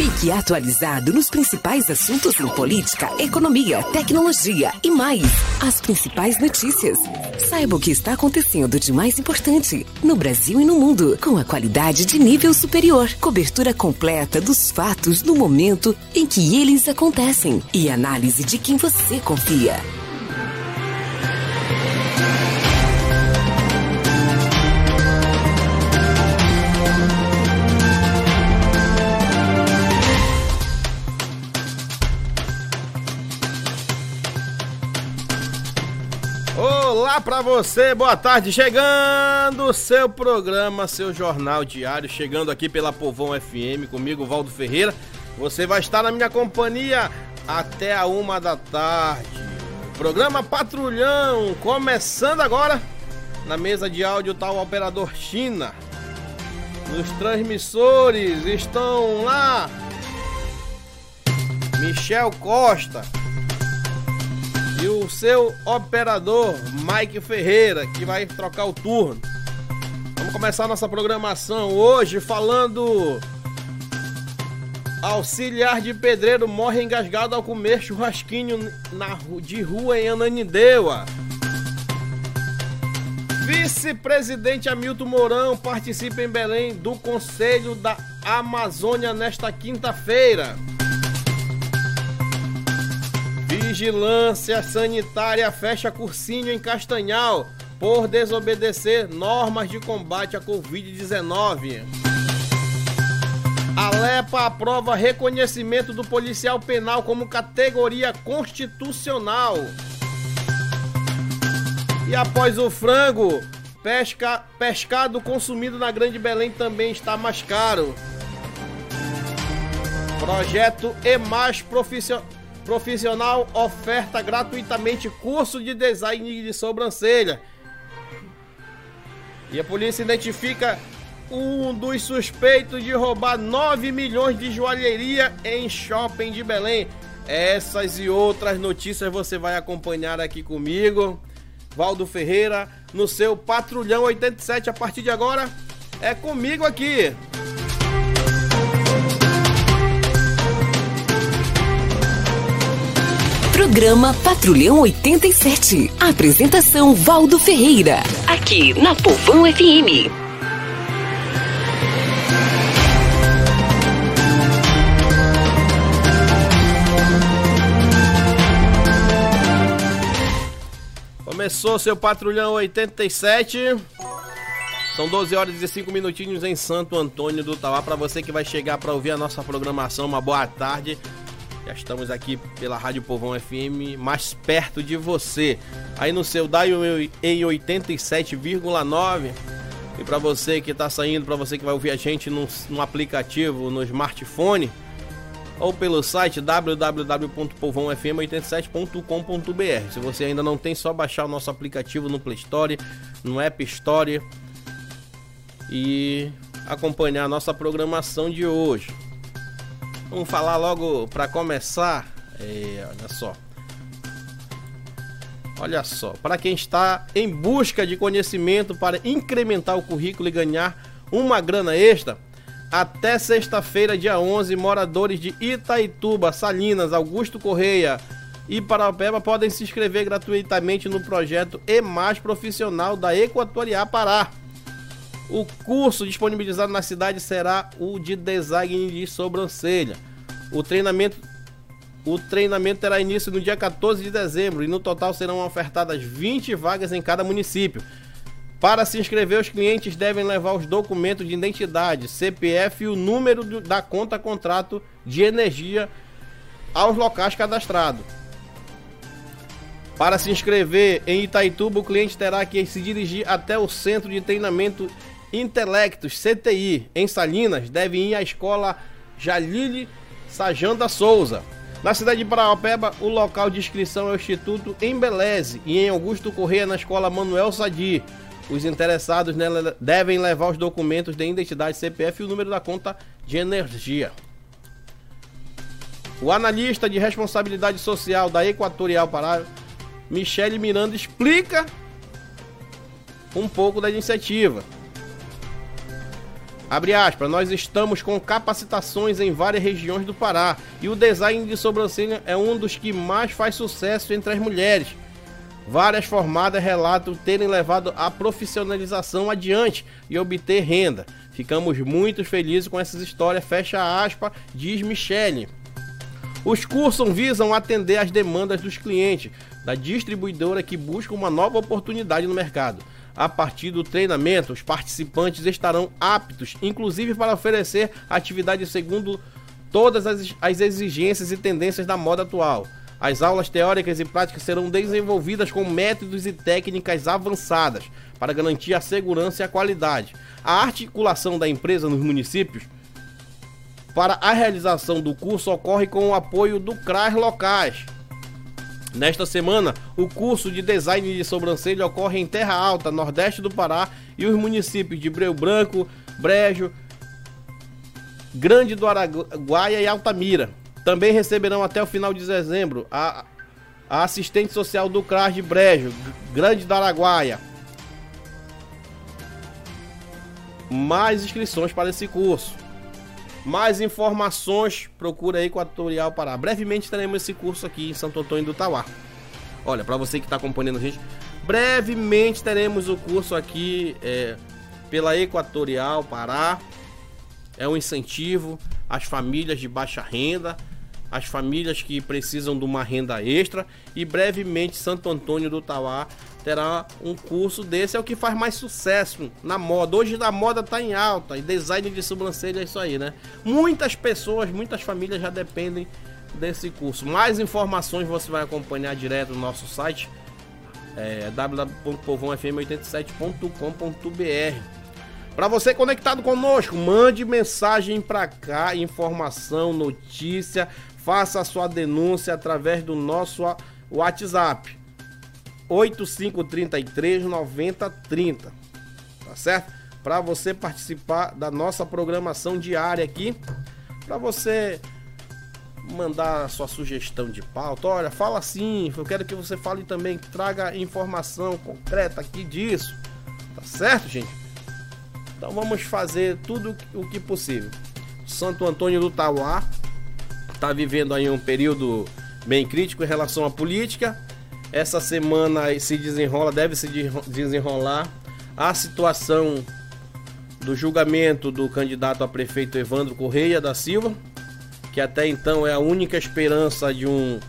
Fique atualizado nos principais assuntos em política, economia, tecnologia e mais. As principais notícias. Saiba o que está acontecendo de mais importante no Brasil e no mundo, com a qualidade de nível superior. Cobertura completa dos fatos no momento em que eles acontecem e análise de quem você confia. Pra você, boa tarde, chegando seu programa, seu jornal diário, chegando aqui pela Povão FM, comigo, Valdo Ferreira. Você vai estar na minha companhia até a uma da tarde. Programa Patrulhão, começando agora. Na mesa de áudio tá o operador China. Nos transmissores estão lá Michel Costa e o seu operador Mike Ferreira, que vai trocar o turno. Vamos começar nossa programação hoje falando. Auxiliar de pedreiro morre engasgado ao comer churrasquinho na, de rua em Ananindeua. Vice-presidente Hamilton Mourão participa em Belém do Conselho da Amazônia nesta quinta-feira. Vigilância Sanitária fecha cursinho em Castanhal por desobedecer normas de combate à Covid-19. Alepa aprova reconhecimento do policial penal como categoria constitucional. E após o frango, pesca, pescado consumido na Grande Belém também está mais caro. Projeto EMAS Profissional Profissional oferta gratuitamente curso de design de sobrancelha. E a polícia identifica um dos suspeitos de roubar 9 milhões de joalheria em shopping de Belém. Essas e outras notícias você vai acompanhar aqui comigo, Valdo Ferreira, no seu Patrulhão 87. A partir de agora, é comigo aqui. Programa Patrulhão 87. Apresentação Valdo Ferreira. Aqui na Povão FM. Começou seu Patrulhão 87. São 12 horas e 5 minutinhos em Santo Antônio do Tauá. Para você que vai chegar para ouvir a nossa programação, uma boa tarde. Já estamos aqui pela Rádio Povão FM, mais perto de você. Aí no seu dial em 87,9. E para você que está saindo, para você que vai ouvir a gente no, no aplicativo, no smartphone, ou pelo site www.povãofm87.com.br. Se você ainda não tem, só baixar o nosso aplicativo no Play Store, no App Store e acompanhar a nossa programação de hoje. Vamos falar logo para começar. É, olha só. Olha só, para quem está em busca de conhecimento para incrementar o currículo e ganhar uma grana extra, até sexta-feira, dia 11, moradores de Itaituba, Salinas, Augusto Correia e Paraupeba podem se inscrever gratuitamente no projeto EMAS Profissional da Equatorial Pará. O curso disponibilizado na cidade será o de design de sobrancelha. O treinamento, o treinamento terá início no dia 14 de dezembro e no total serão ofertadas 20 vagas em cada município. Para se inscrever, os clientes devem levar os documentos de identidade, CPF e o número da conta contrato de energia aos locais cadastrados. Para se inscrever em Itaituba, o cliente terá que se dirigir até o Centro de Treinamento Intelectos, CTI, em Salinas, deve ir à escola Jalile Sajanda Souza. Na cidade de Paraupeba, o local de inscrição é o Instituto Embeleze e em Augusto Correia, na escola Manuel Sadi. Os interessados devem levar os documentos de identidade CPF e o número da conta de energia. O analista de responsabilidade social da Equatorial Pará, Michele Miranda, explica um pouco da iniciativa. Abre aspas, nós estamos com capacitações em várias regiões do Pará e o design de sobrancelha é um dos que mais faz sucesso entre as mulheres. Várias formadas relatam terem levado a profissionalização adiante e obter renda. Ficamos muito felizes com essas histórias, fecha aspas, diz Michele. Os cursos visam atender às demandas dos clientes da distribuidora que busca uma nova oportunidade no mercado. A partir do treinamento, os participantes estarão aptos, inclusive para oferecer atividades segundo todas as, as exigências e tendências da moda atual. As aulas teóricas e práticas serão desenvolvidas com métodos e técnicas avançadas para garantir a segurança e a qualidade. A articulação da empresa nos municípios para a realização do curso ocorre com o apoio do CRAS locais, Nesta semana, o curso de design de sobrancelha ocorre em Terra Alta, nordeste do Pará, e os municípios de Breu Branco, Brejo, Grande do Araguaia e Altamira. Também receberão até o final de dezembro a, a assistente social do CRAS de Brejo, Grande do Araguaia. Mais inscrições para esse curso. Mais informações, procura aí Equatorial Pará. Brevemente teremos esse curso aqui em Santo Antônio do Tauá. Olha, para você que está acompanhando a gente, brevemente teremos o curso aqui é, pela Equatorial Pará. É um incentivo às famílias de baixa renda, às famílias que precisam de uma renda extra. E brevemente Santo Antônio do Tauá terá um curso desse, é o que faz mais sucesso na moda. Hoje a moda tá em alta e design de sobrancelha é isso aí, né? Muitas pessoas, muitas famílias já dependem desse curso. Mais informações você vai acompanhar direto no nosso site é, www.povãofm87.com.br. Para você conectado conosco, mande mensagem para cá, informação, notícia, faça a sua denúncia através do nosso WhatsApp 8533 9030. Tá certo? Para você participar da nossa programação diária aqui, para você mandar sua sugestão de pauta. Olha, fala assim, eu quero que você fale também, traga informação concreta aqui disso. Tá certo, gente? Então vamos fazer tudo o que possível. Santo Antônio do Tauá está vivendo aí um período bem crítico em relação à política essa semana se desenrola, deve se desenrolar a situação do julgamento do candidato a prefeito Evandro Correia da Silva, que até então é a única esperança de um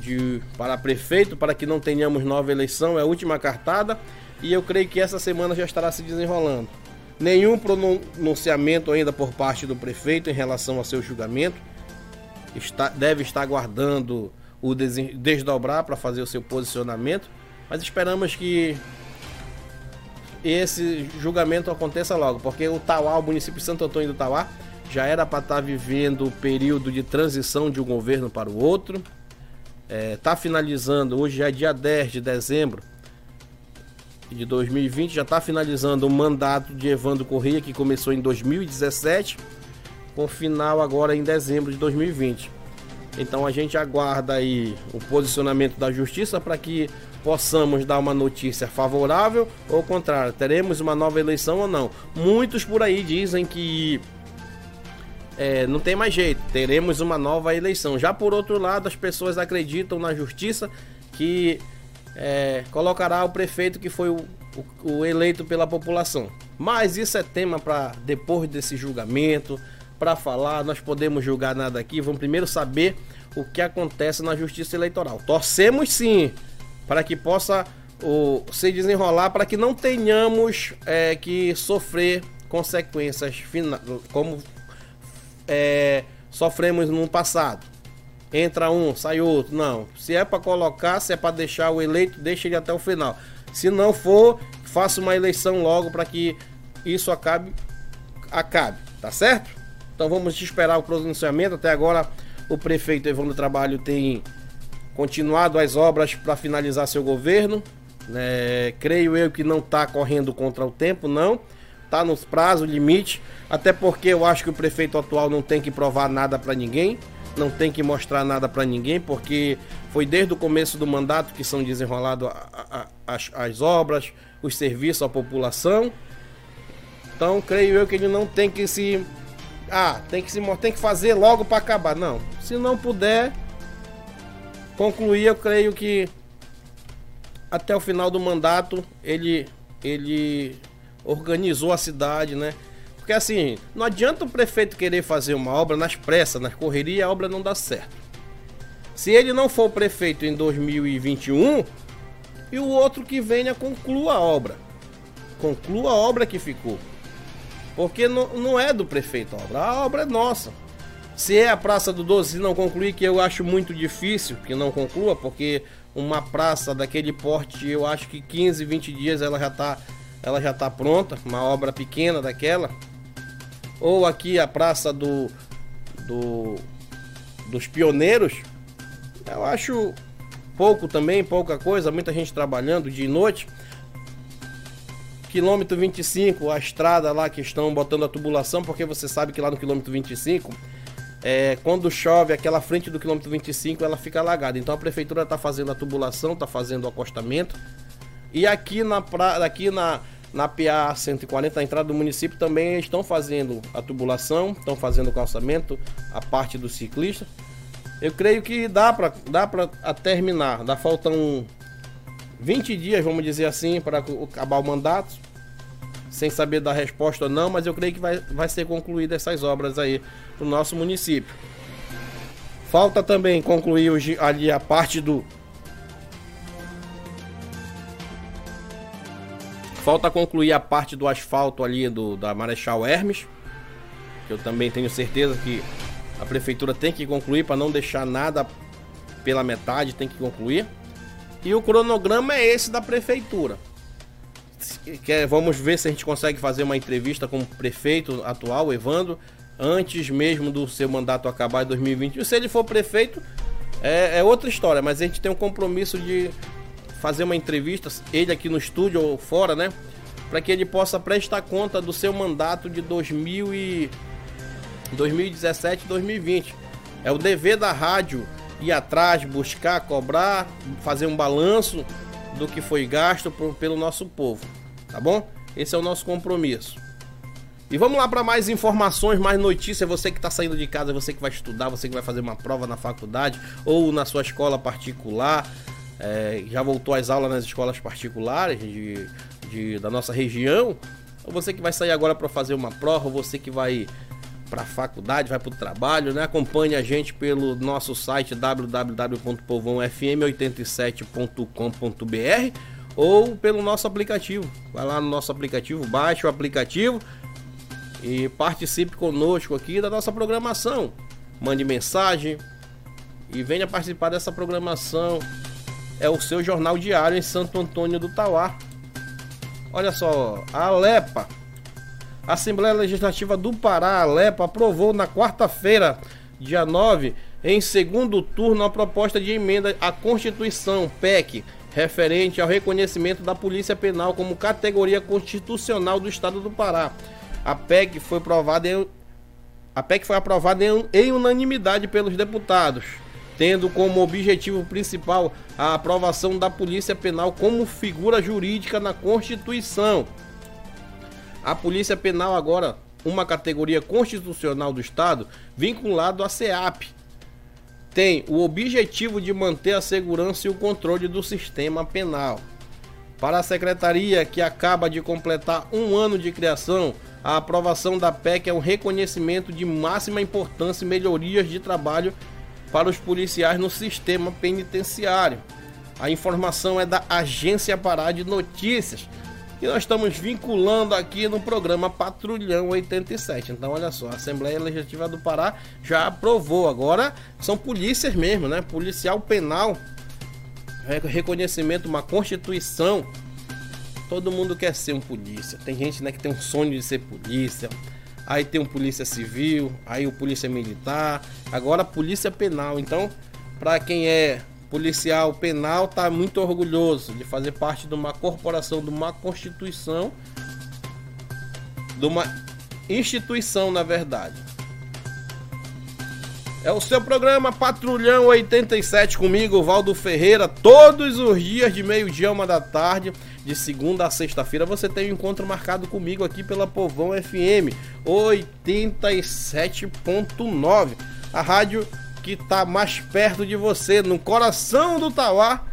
de para prefeito para que não tenhamos nova eleição, é a última cartada e eu creio que essa semana já estará se desenrolando. Nenhum pronunciamento ainda por parte do prefeito em relação ao seu julgamento. Está, deve estar aguardando o desdobrar para fazer o seu posicionamento, mas esperamos que esse julgamento aconteça logo, porque o Tauá, o município de Santo Antônio do Tauá, já era para estar tá vivendo o período de transição de um governo para o outro. Está é, tá finalizando, hoje já é dia 10 de dezembro de 2020, já está finalizando o mandato de Evandro Correia, que começou em 2017, com final agora em dezembro de 2020. Então a gente aguarda aí o posicionamento da justiça para que possamos dar uma notícia favorável ou contrário, teremos uma nova eleição ou não. Muitos por aí dizem que é, não tem mais jeito, teremos uma nova eleição. Já por outro lado, as pessoas acreditam na justiça que é, colocará o prefeito que foi o, o, o eleito pela população. Mas isso é tema para depois desse julgamento para falar, nós podemos julgar nada aqui. Vamos primeiro saber o que acontece na Justiça Eleitoral. Torcemos sim para que possa o, se desenrolar, para que não tenhamos é, que sofrer consequências como é, sofremos no passado. Entra um, sai outro. Não. Se é para colocar, se é para deixar o eleito, deixa ele até o final. Se não for, faça uma eleição logo para que isso acabe. Acabe, tá certo? Então vamos esperar o pronunciamento. Até agora o prefeito Evandro Trabalho tem continuado as obras para finalizar seu governo. É, creio eu que não está correndo contra o tempo, não. Está nos prazos, limite. Até porque eu acho que o prefeito atual não tem que provar nada para ninguém. Não tem que mostrar nada para ninguém, porque foi desde o começo do mandato que são desenroladas as, as obras, os serviços à população. Então, creio eu que ele não tem que se ah, tem que se tem que fazer logo para acabar. Não. Se não puder concluir, eu creio que até o final do mandato ele ele organizou a cidade, né? Porque assim, não adianta o prefeito querer fazer uma obra nas pressas, nas correrias, a obra não dá certo. Se ele não for prefeito em 2021, e o outro que venha conclua a obra. Conclua a obra que ficou. Porque não, não é do prefeito a obra, a obra é nossa. Se é a Praça do Doce e não concluir, que eu acho muito difícil que não conclua, porque uma praça daquele porte, eu acho que 15, 20 dias ela já está ela já tá pronta, uma obra pequena daquela. Ou aqui a praça do, do dos pioneiros, eu acho pouco também, pouca coisa, muita gente trabalhando de noite. Quilômetro 25, a estrada lá que estão botando a tubulação, porque você sabe que lá no quilômetro 25, é, quando chove, aquela frente do quilômetro 25 ela fica alagada. Então a prefeitura está fazendo a tubulação, está fazendo o acostamento. E aqui na, pra, aqui na, na PA 140, na entrada do município, também estão fazendo a tubulação, estão fazendo o calçamento, a parte do ciclista. Eu creio que dá para dá terminar. Dá faltam 20 dias, vamos dizer assim, para acabar o mandato. Sem saber da resposta ou não, mas eu creio que vai, vai ser concluída essas obras aí no nosso município. Falta também concluir hoje, ali a parte do Falta concluir a parte do asfalto ali do da Marechal Hermes. Que eu também tenho certeza que a prefeitura tem que concluir para não deixar nada pela metade, tem que concluir. E o cronograma é esse da prefeitura. Que vamos ver se a gente consegue fazer uma entrevista com o prefeito atual, Evandro, antes mesmo do seu mandato acabar em 2021. Se ele for prefeito, é, é outra história, mas a gente tem um compromisso de fazer uma entrevista, ele aqui no estúdio ou fora, né? Para que ele possa prestar conta do seu mandato de 2000 e 2017 2020. É o dever da rádio ir atrás, buscar, cobrar, fazer um balanço do que foi gasto por, pelo nosso povo, tá bom? Esse é o nosso compromisso. E vamos lá para mais informações, mais notícias. Você que está saindo de casa, você que vai estudar, você que vai fazer uma prova na faculdade ou na sua escola particular, é, já voltou às aulas nas escolas particulares de, de, da nossa região. Ou você que vai sair agora para fazer uma prova, você que vai para a faculdade, vai para o trabalho, né? Acompanhe a gente pelo nosso site www.povão.fm87.com.br ou pelo nosso aplicativo. Vai lá no nosso aplicativo, baixe o aplicativo e participe conosco aqui da nossa programação. Mande mensagem e venha participar dessa programação. É o seu jornal diário em Santo Antônio do Tauá. Olha só, a Alepa a Assembleia Legislativa do Pará, Alepa, aprovou na quarta-feira, dia 9, em segundo turno, a proposta de emenda à Constituição, PEC, referente ao reconhecimento da Polícia Penal como categoria constitucional do Estado do Pará. A PEC foi aprovada em, a PEC foi aprovada em, em unanimidade pelos deputados, tendo como objetivo principal a aprovação da Polícia Penal como figura jurídica na Constituição. A Polícia Penal agora, uma categoria constitucional do Estado, vinculado à SEAP, tem o objetivo de manter a segurança e o controle do sistema penal. Para a secretaria, que acaba de completar um ano de criação, a aprovação da PEC é um reconhecimento de máxima importância e melhorias de trabalho para os policiais no sistema penitenciário. A informação é da Agência Pará de Notícias e nós estamos vinculando aqui no programa Patrulhão 87. Então, olha só, a Assembleia Legislativa do Pará já aprovou. Agora são polícias mesmo, né? Policial penal, reconhecimento, uma constituição. Todo mundo quer ser um polícia. Tem gente né, que tem um sonho de ser polícia. Aí tem um polícia civil, aí o polícia militar, agora polícia penal. Então, para quem é policial penal está muito orgulhoso de fazer parte de uma corporação, de uma constituição, de uma instituição, na verdade. É o seu programa Patrulhão 87 comigo, Valdo Ferreira, todos os dias de meio-dia, uma da tarde. de segunda a sexta-feira, você tem um encontro marcado comigo aqui pela Povão FM 87.9. A rádio que está mais perto de você, no coração do Tauá,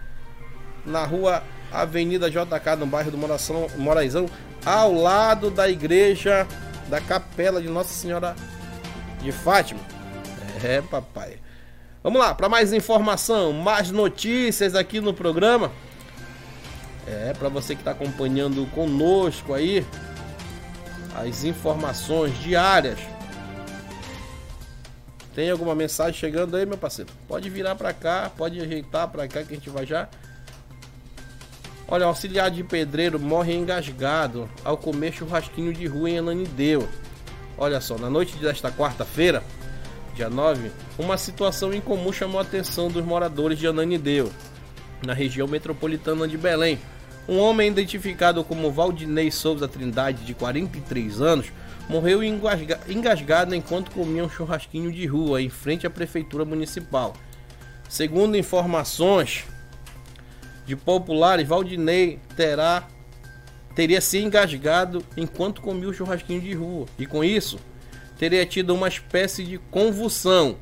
na rua Avenida JK, no bairro do Moração, Moraizão, ao lado da igreja da Capela de Nossa Senhora de Fátima. É, papai. Vamos lá, para mais informação, mais notícias aqui no programa. É, para você que está acompanhando conosco aí, as informações diárias. Tem alguma mensagem chegando aí, meu parceiro? Pode virar para cá, pode ajeitar para cá que a gente vai já. Olha, auxiliar de pedreiro morre engasgado ao comer churrasquinho de rua em Ananideu. Olha só, na noite desta quarta-feira, dia 9, uma situação incomum chamou a atenção dos moradores de Ananideu, na região metropolitana de Belém. Um homem identificado como Valdinei Souza Trindade, de 43 anos, morreu engasgado enquanto comia um churrasquinho de rua em frente à prefeitura municipal. Segundo informações de populares, Valdinei terá teria se engasgado enquanto comia o churrasquinho de rua e com isso teria tido uma espécie de convulsão.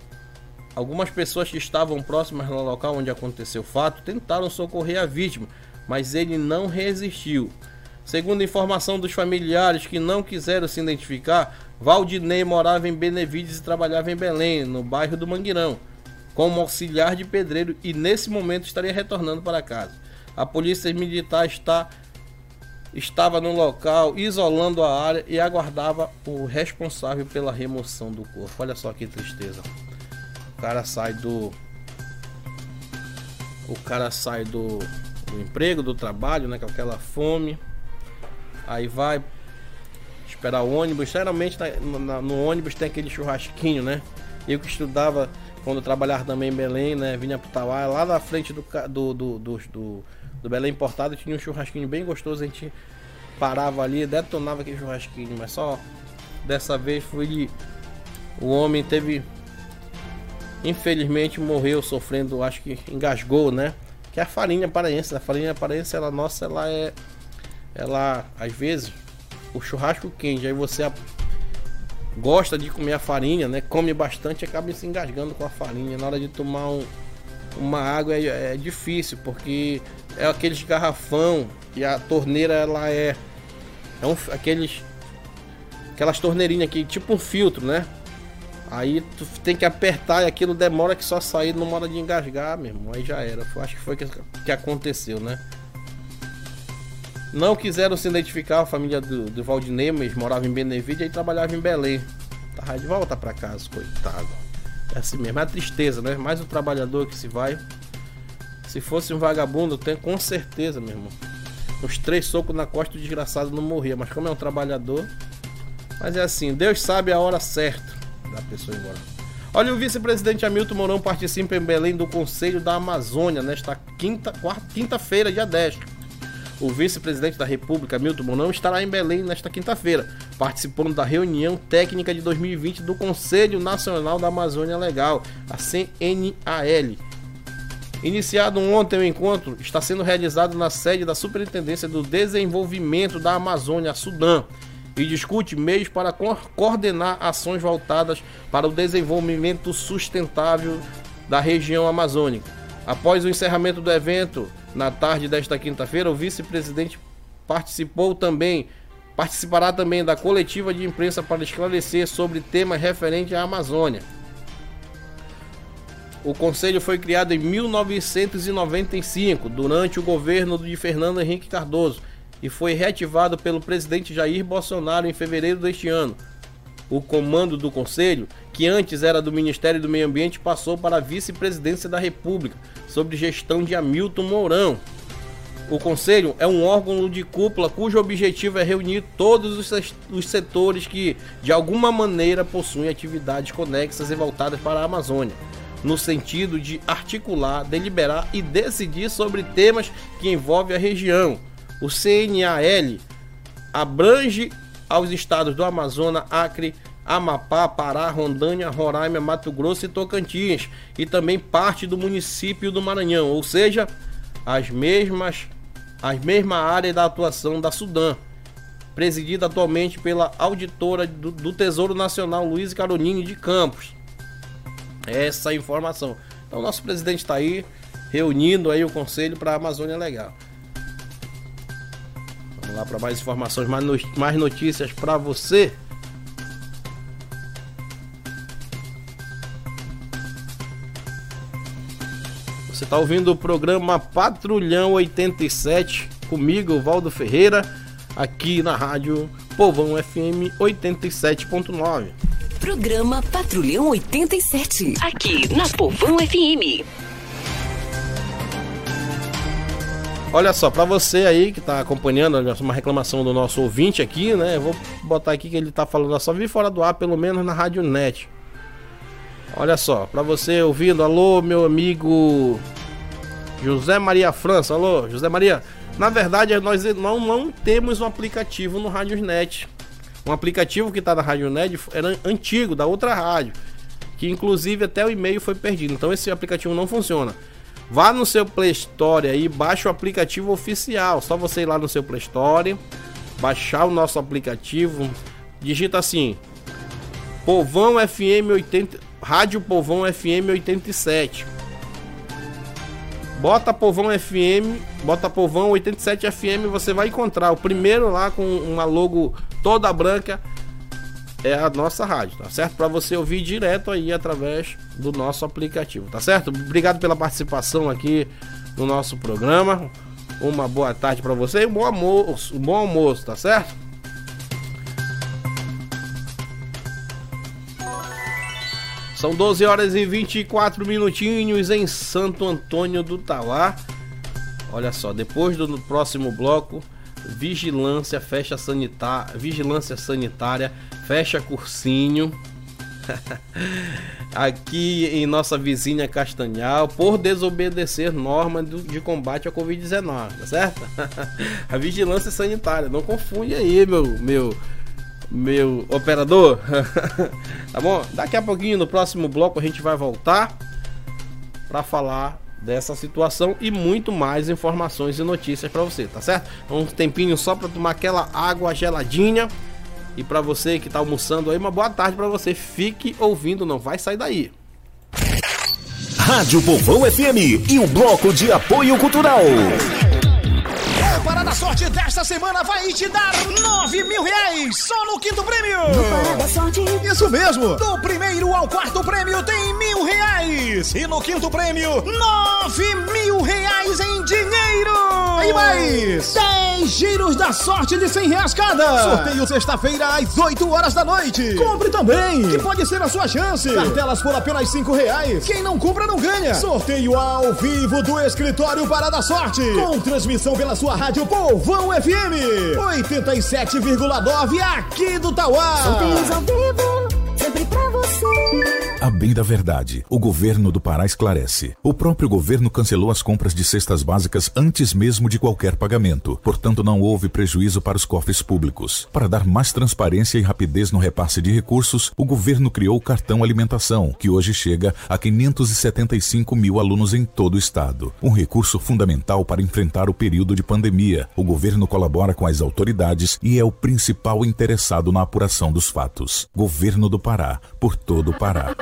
Algumas pessoas que estavam próximas no local onde aconteceu o fato tentaram socorrer a vítima, mas ele não resistiu. Segundo informação dos familiares que não quiseram se identificar, Valdinei morava em Benevides e trabalhava em Belém, no bairro do Mangueirão, como auxiliar de pedreiro e nesse momento estaria retornando para casa. A polícia militar está, estava no local, isolando a área e aguardava o responsável pela remoção do corpo. Olha só que tristeza. O cara sai do. O cara sai do do emprego, do trabalho, né? Com aquela fome. Aí vai esperar o ônibus. Geralmente no, no ônibus tem aquele churrasquinho, né? Eu que estudava quando trabalhava também em Belém, né? Vinha pro Tauá, lá na frente do, do, do, do, do, Belém Importado tinha um churrasquinho bem gostoso. A gente parava ali, detonava aquele churrasquinho, mas só dessa vez foi o homem teve infelizmente morreu sofrendo, acho que engasgou, né? que é a farinha paraense. A farinha paraense, ela nossa, ela é ela às vezes o churrasco quente, aí você gosta de comer a farinha, né? Come bastante e acaba se engasgando com a farinha. Na hora de tomar um, uma água é, é, difícil, porque é aqueles garrafão e a torneira ela é, é um, aqueles aquelas torneirinhas aqui, tipo um filtro, né? Aí tu tem que apertar e aquilo demora que só sair numa hora de engasgar, mesmo. Aí já era. Acho que foi que, que aconteceu, né? Não quiseram se identificar a família do, do Valdinei, mas morava em Benevídia e trabalhava em Belém. Tava de volta para casa, coitado. É assim mesmo, é a tristeza, né? Mais um trabalhador que se vai. Se fosse um vagabundo, tem com certeza, meu irmão. Os três socos na costa, o desgraçado não morria. Mas como é um trabalhador. Mas é assim, Deus sabe a hora certa da pessoa embora. Olha, o vice-presidente Hamilton Mourão participa em Belém do Conselho da Amazônia nesta quinta, quinta-feira, dia 10. O vice-presidente da República, Hamilton Mourão, estará em Belém nesta quinta-feira, participando da reunião técnica de 2020 do Conselho Nacional da Amazônia Legal, a CNAL. Iniciado ontem o encontro, está sendo realizado na sede da Superintendência do Desenvolvimento da Amazônia, Sudã, e discute meios para coordenar ações voltadas para o desenvolvimento sustentável da região amazônica. Após o encerramento do evento, na tarde desta quinta-feira, o vice-presidente participou também participará também da coletiva de imprensa para esclarecer sobre temas referentes à Amazônia. O conselho foi criado em 1995, durante o governo de Fernando Henrique Cardoso e foi reativado pelo presidente Jair Bolsonaro em fevereiro deste ano. O comando do conselho, que antes era do Ministério do Meio Ambiente, passou para a vice-presidência da República, sob gestão de Hamilton Mourão. O conselho é um órgão de cúpula cujo objetivo é reunir todos os setores que, de alguma maneira, possuem atividades conexas e voltadas para a Amazônia, no sentido de articular, deliberar e decidir sobre temas que envolvem a região o CNAL abrange aos estados do Amazonas, Acre, Amapá, Pará, Rondônia, Roraima, Mato Grosso e Tocantins, e também parte do município do Maranhão, ou seja, as mesmas a mesma área da atuação da Sudã, presidida atualmente pela auditora do, do Tesouro Nacional, Luiz Caronini de Campos. Essa informação. Então, nosso presidente está aí reunindo aí o conselho para a Amazônia Legal. Vamos lá para mais informações, mais notícias para você. Você está ouvindo o programa Patrulhão 87 comigo, Valdo Ferreira, aqui na rádio Povão FM 87.9. Programa Patrulhão 87, aqui na Povão FM. Olha só, para você aí que tá acompanhando uma reclamação do nosso ouvinte aqui, né? Eu vou botar aqui que ele tá falando, só vi fora do ar, pelo menos na Rádio Net. Olha só, para você ouvindo, alô, meu amigo José Maria França, alô, José Maria. Na verdade, nós não, não temos um aplicativo no Rádio Net. Um aplicativo que está na Rádio Net era antigo, da outra rádio. Que inclusive até o e-mail foi perdido. Então esse aplicativo não funciona. Vá no seu Play Store aí, baixe o aplicativo oficial. Só você ir lá no seu Play Store, baixar o nosso aplicativo. Digita assim: Povão FM 80, Rádio Povão FM 87. Bota Povão FM, bota Povão 87 FM, você vai encontrar o primeiro lá com uma logo toda branca é a nossa rádio, tá certo? Para você ouvir direto aí através do nosso aplicativo, tá certo? Obrigado pela participação aqui no nosso programa. Uma boa tarde para você e um bom almoço, um bom almoço, tá certo? São 12 horas e 24 minutinhos em Santo Antônio do Tauá. Olha só, depois do próximo bloco, vigilância fecha sanitária, vigilância sanitária fecha cursinho. Aqui em nossa vizinha Castanhal, por desobedecer normas de combate à Covid-19, tá certo? A vigilância sanitária, não confunde aí, meu, meu meu operador. tá bom? Daqui a pouquinho no próximo bloco a gente vai voltar para falar dessa situação e muito mais informações e notícias para você, tá certo? Então, um tempinho só para tomar aquela água geladinha. E para você que tá almoçando aí, uma boa tarde para você. Fique ouvindo, não vai sair daí. Rádio Povão FM e o bloco de apoio cultural. Sorte desta semana vai te dar 9 mil reais só no quinto prêmio. Isso mesmo. Do primeiro ao quarto prêmio tem mil reais. E no quinto prêmio, 9 mil reais em dinheiro. E mais 10 giros da sorte de 100 reais cada. Sorteio sexta-feira às 8 horas da noite. Compre também, que pode ser a sua chance. Cartelas por apenas 5 reais. Quem não compra não ganha. Sorteio ao vivo do escritório Parada Sorte. Com transmissão pela sua rádio Rádio Povão FM 87,9 aqui do Tauá. Sorteios ao vivo, sempre pra você. A bem da verdade, o governo do Pará esclarece. O próprio governo cancelou as compras de cestas básicas antes mesmo de qualquer pagamento. Portanto, não houve prejuízo para os cofres públicos. Para dar mais transparência e rapidez no repasse de recursos, o governo criou o cartão alimentação, que hoje chega a 575 mil alunos em todo o estado. Um recurso fundamental para enfrentar o período de pandemia. O governo colabora com as autoridades e é o principal interessado na apuração dos fatos. Governo do Pará, por todo o Pará.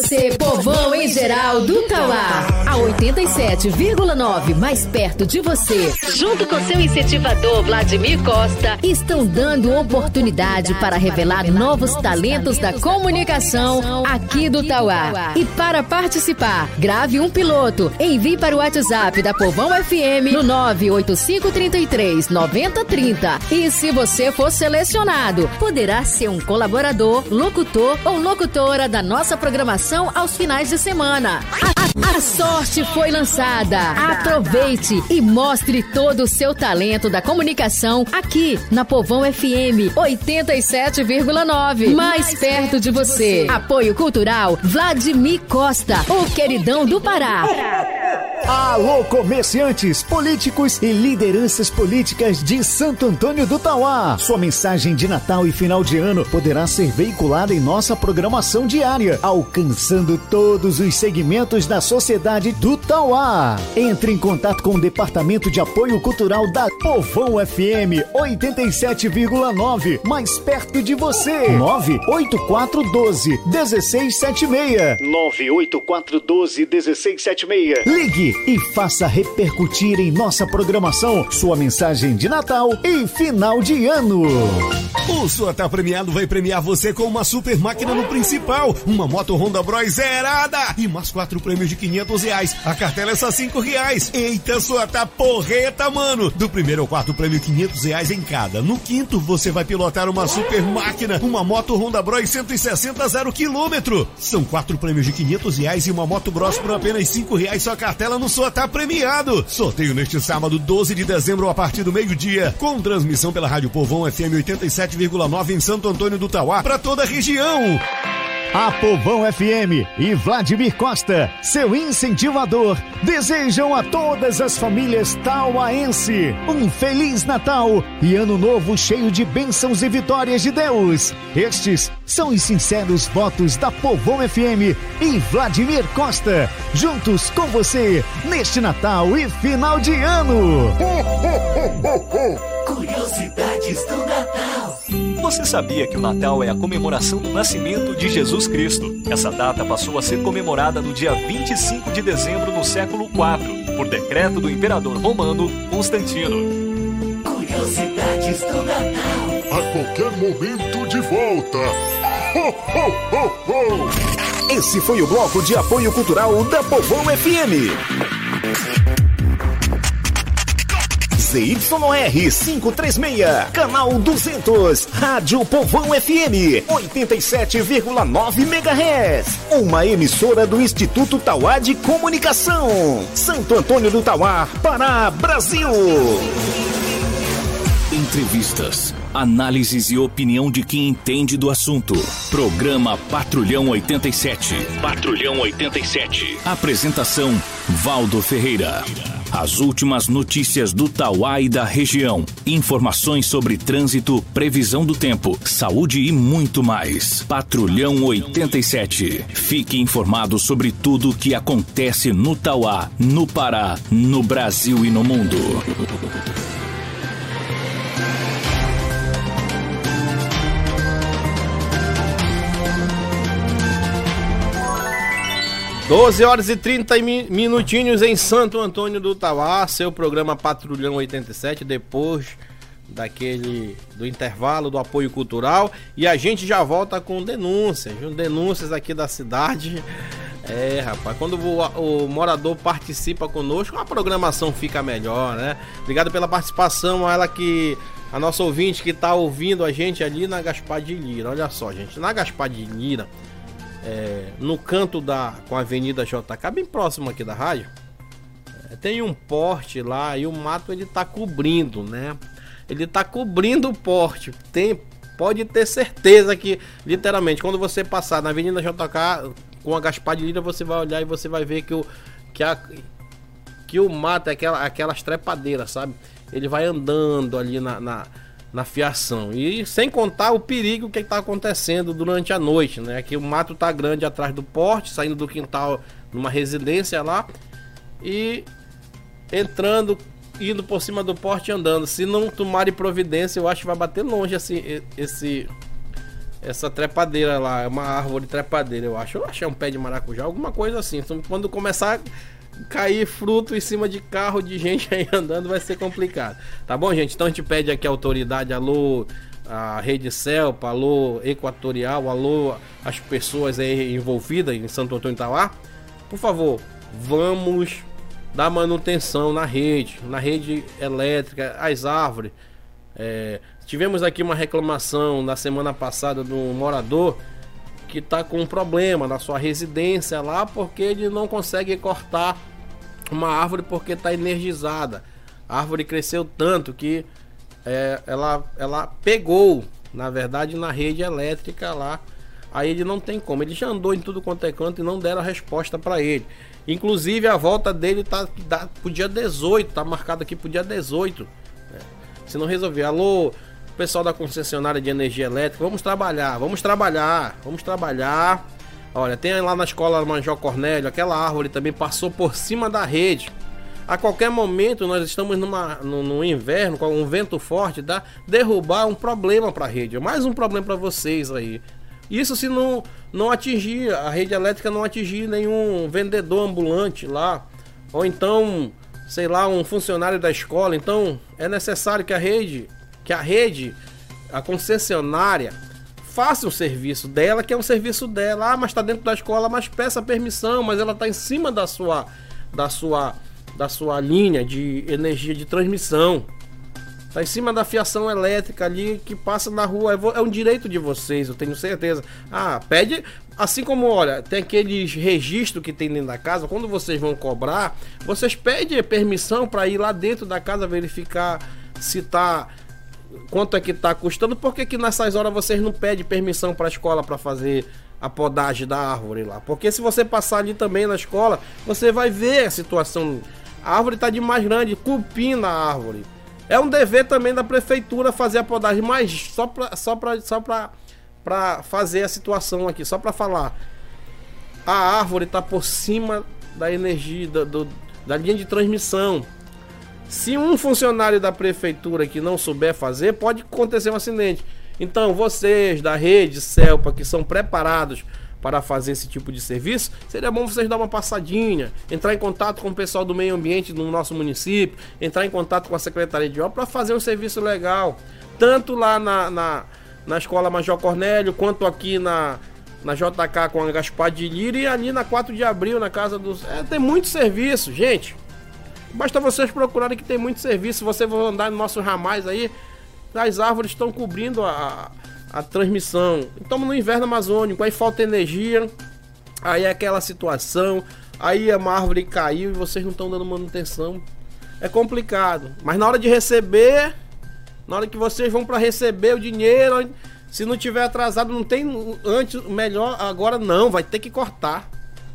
Você, povão em geral do Tauá. A 87,9 mais perto de você, junto com seu incentivador Vladimir Costa, estão dando oportunidade para revelar novos talentos da comunicação aqui do Tauá. E para participar, grave um piloto, envie para o WhatsApp da Povão FM no 98533 9030. E se você for selecionado, poderá ser um colaborador, locutor ou locutora da nossa programação aos finais de semana. A, a, a sorte foi lançada. Aproveite e mostre todo o seu talento da comunicação aqui na Povão FM 87,9. Mais perto de você. Apoio Cultural Vladimir Costa, o queridão do Pará. Alô, comerciantes, políticos e lideranças políticas de Santo Antônio do Tauá. Sua mensagem de Natal e final de ano poderá ser veiculada em nossa programação diária, alcançando todos os segmentos da sociedade do Tauá. Entre em contato com o Departamento de Apoio Cultural da Povão FM 87,9, mais perto de você. 98412 1676. 98412 1676. Ligue e faça repercutir em nossa programação sua mensagem de Natal e final de ano. O Suatá Premiado vai premiar você com uma super máquina no principal, uma moto Honda Bros zerada e mais quatro prêmios de 500 reais. A cartela é só cinco reais. Eita, Suatá porreta, mano! Do primeiro ao quarto prêmio, 500 reais em cada. No quinto, você vai pilotar uma super máquina, uma moto Honda Bros 160 zero quilômetro. São quatro prêmios de 500 reais e uma moto Bros por apenas cinco reais. Sua cartela no Suatá Premiado. Sorteio neste sábado, 12 de dezembro, a partir do meio-dia, com transmissão pela Rádio Povão FM 87,9 em Santo Antônio do Tauá, para toda a região. A Povão FM e Vladimir Costa, seu incentivador, desejam a todas as famílias tauaense um Feliz Natal e Ano Novo cheio de bênçãos e vitórias de Deus. Estes são os sinceros votos da Povão FM e Vladimir Costa, juntos com você neste Natal e final de ano. Curiosidades do Natal. Você sabia que o Natal é a comemoração do nascimento de Jesus Cristo? Essa data passou a ser comemorada no dia 25 de dezembro no século IV, por decreto do imperador romano Constantino. Curiosidades do Natal. A qualquer momento de volta. Ho, ho, ho, ho. Esse foi o bloco de apoio cultural da Povão FM. ZYR 536, canal 200, Rádio Povão FM 87,9 MHz. Uma emissora do Instituto Tauá de Comunicação. Santo Antônio do Tauá, Pará, Brasil. Entrevistas, análises e opinião de quem entende do assunto. Programa Patrulhão 87. Patrulhão 87. Apresentação: Valdo Ferreira. As últimas notícias do Tauá e da região. Informações sobre trânsito, previsão do tempo, saúde e muito mais. Patrulhão 87. Fique informado sobre tudo o que acontece no Tauá, no Pará, no Brasil e no mundo. 12 horas e 30 minutinhos em Santo Antônio do Tauá, seu programa Patrulhão 87, depois daquele do intervalo do apoio cultural e a gente já volta com denúncias, denúncias aqui da cidade. É, rapaz, quando o, o, morador participa conosco, a programação fica melhor, né? Obrigado pela participação, ela que a nossa ouvinte que tá ouvindo a gente ali na Gaspar de Lira. Olha só, gente, na Gaspar de Lira, é, no canto da com a Avenida JK, bem próximo aqui da rádio, é, tem um porte lá e o mato ele tá cobrindo, né? Ele tá cobrindo o porte. Tem, pode ter certeza que, literalmente, quando você passar na Avenida JK com a Gaspar de Lira, você vai olhar e você vai ver que o, que a, que o mato é aquela, aquelas trepadeiras, sabe? Ele vai andando ali na, na na fiação. E sem contar o perigo que está acontecendo durante a noite, né? Que o mato tá grande atrás do porte, saindo do quintal numa residência lá e entrando, indo por cima do porte andando. Se não tomarem providência, eu acho que vai bater longe assim, esse essa trepadeira lá, é uma árvore trepadeira, eu acho. Eu achei um pé de maracujá, alguma coisa assim. Então, quando começar cair fruto em cima de carro de gente aí andando vai ser complicado. Tá bom, gente? Então a gente pede aqui a autoridade, alô, a Rede Celpa, alô, Equatorial, alô, as pessoas aí envolvidas em Santo Antônio Itauá. Por favor, vamos dar manutenção na rede, na rede elétrica, as árvores. É, tivemos aqui uma reclamação na semana passada do morador que está com um problema na sua residência lá porque ele não consegue cortar uma árvore porque está energizada. A árvore cresceu tanto que é, ela, ela pegou, na verdade, na rede elétrica lá Aí ele não tem como. Ele já andou em tudo quanto é canto e não deram a resposta para ele. Inclusive a volta dele tá dá, pro dia 18, tá marcado aqui pro dia 18. Né? Se não resolver, alô, pessoal da concessionária de energia elétrica, vamos trabalhar, vamos trabalhar, vamos trabalhar. Olha, tem lá na escola Manjó Cornélio, aquela árvore também passou por cima da rede. A qualquer momento nós estamos numa, no, no inverno com um vento forte, dá derrubar um problema para a rede. Mais um problema para vocês aí. Isso se não, não atingir, a rede elétrica não atingir nenhum vendedor ambulante lá, ou então, sei lá, um funcionário da escola. Então é necessário que a rede, que a rede, a concessionária, faça o serviço dela, que é um serviço dela. Ah, mas está dentro da escola, mas peça permissão, mas ela está em cima da sua, da sua, da sua linha de energia de transmissão. Tá em cima da fiação elétrica ali que passa na rua. É um direito de vocês, eu tenho certeza. Ah, pede. Assim como, olha, tem aqueles registros que tem dentro da casa. Quando vocês vão cobrar, vocês pedem permissão para ir lá dentro da casa verificar se tá. Quanto é que tá custando? Por que, que nessas horas vocês não pedem permissão para a escola para fazer a podagem da árvore lá? Porque se você passar ali também na escola, você vai ver a situação. A árvore tá de mais grande, cupim na árvore. É um dever também da prefeitura fazer a podagem, mas só para só pra, só pra, pra fazer a situação aqui, só para falar. A árvore está por cima da energia, do, do, da linha de transmissão. Se um funcionário da prefeitura que não souber fazer, pode acontecer um acidente. Então, vocês da rede CELPA, que são preparados para fazer esse tipo de serviço, seria bom vocês dar uma passadinha, entrar em contato com o pessoal do meio ambiente do nosso município, entrar em contato com a Secretaria de Obras para fazer um serviço legal, tanto lá na, na, na Escola Major Cornélio, quanto aqui na, na JK com a Gaspar de Lira e ali na 4 de abril, na casa dos. É, tem muito serviço, gente. Basta vocês procurarem que tem muito serviço. Você vai andar no nossos ramais aí, as árvores estão cobrindo a, a transmissão. Estamos no inverno amazônico, aí falta energia, aí é aquela situação, aí a árvore caiu e vocês não estão dando manutenção. É complicado. Mas na hora de receber, na hora que vocês vão para receber o dinheiro, se não tiver atrasado, não tem antes, melhor agora não, vai ter que cortar.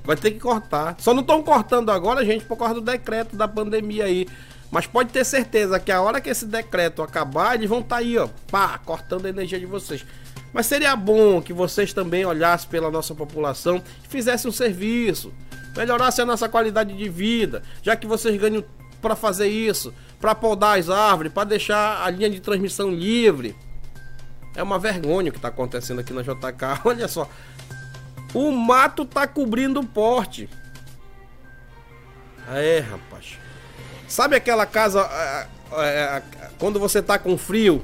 Vai ter que cortar. Só não estão cortando agora, gente, por causa do decreto da pandemia aí. Mas pode ter certeza que a hora que esse decreto acabar, eles vão estar tá aí, ó, pá, cortando a energia de vocês. Mas seria bom que vocês também olhassem pela nossa população e fizessem um serviço, melhorassem a nossa qualidade de vida, já que vocês ganham para fazer isso, para podar as árvores, para deixar a linha de transmissão livre. É uma vergonha o que está acontecendo aqui na JK. Olha só, o mato tá cobrindo o porte. É, rapaz. Sabe aquela casa é, é, quando você tá com frio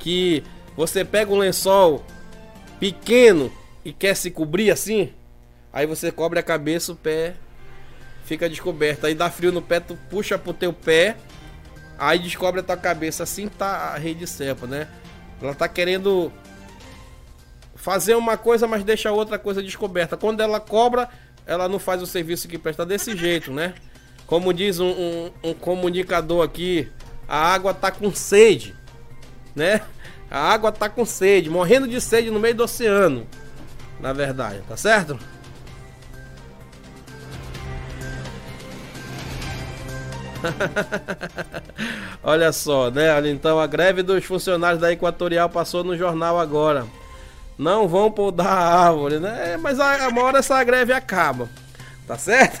que você pega um lençol pequeno e quer se cobrir assim? Aí você cobre a cabeça, o pé fica descoberto. Aí dá frio no pé, tu puxa pro teu pé, aí descobre a tua cabeça. Assim tá a rede Cepa, né? Ela tá querendo fazer uma coisa, mas deixa outra coisa descoberta. Quando ela cobra, ela não faz o serviço que presta desse jeito, né? Como diz um, um, um comunicador aqui, a água tá com sede, né? A água tá com sede, morrendo de sede no meio do oceano. Na verdade, tá certo? Olha só, né? Então a greve dos funcionários da Equatorial passou no jornal agora. Não vão podar a árvore, né? Mas a, uma hora essa greve acaba. Tá certo?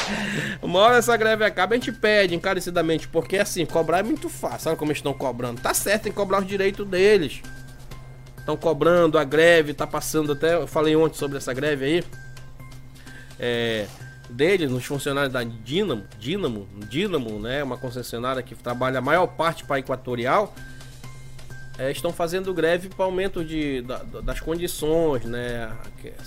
Uma hora essa greve acaba, a gente pede encarecidamente, porque assim, cobrar é muito fácil. Olha como eles estão cobrando. Tá certo, tem que cobrar os direitos deles. Estão cobrando a greve, tá passando até. Eu falei ontem sobre essa greve aí. É, deles, nos funcionários da Dinamo, Dinamo, Dinamo, né? Uma concessionária que trabalha a maior parte para Equatorial é, estão fazendo greve para aumento de, da, das condições, né?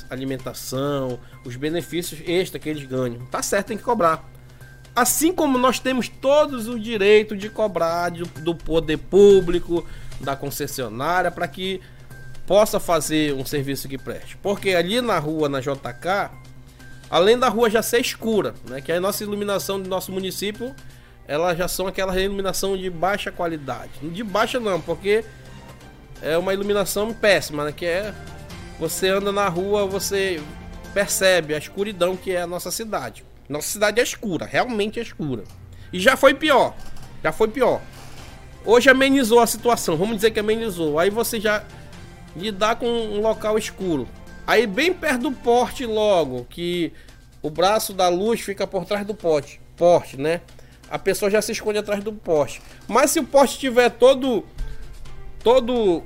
Alimentação, os benefícios extra que eles ganham. Tá certo, tem que cobrar. Assim como nós temos todos o direito de cobrar do, do poder público, da concessionária, para que possa fazer um serviço que preste. Porque ali na rua, na JK, além da rua já ser escura, né? Que é a nossa iluminação do nosso município, elas já são aquela iluminação de baixa qualidade. De baixa não, porque é uma iluminação péssima, né? Que é você anda na rua, você percebe a escuridão que é a nossa cidade. Nossa cidade é escura, realmente é escura. E já foi pior. Já foi pior. Hoje amenizou a situação, vamos dizer que amenizou. Aí você já lidar com um local escuro. Aí bem perto do porte logo, que o braço da luz fica por trás do poste, porte, né? A pessoa já se esconde atrás do poste. Mas se o poste estiver todo todo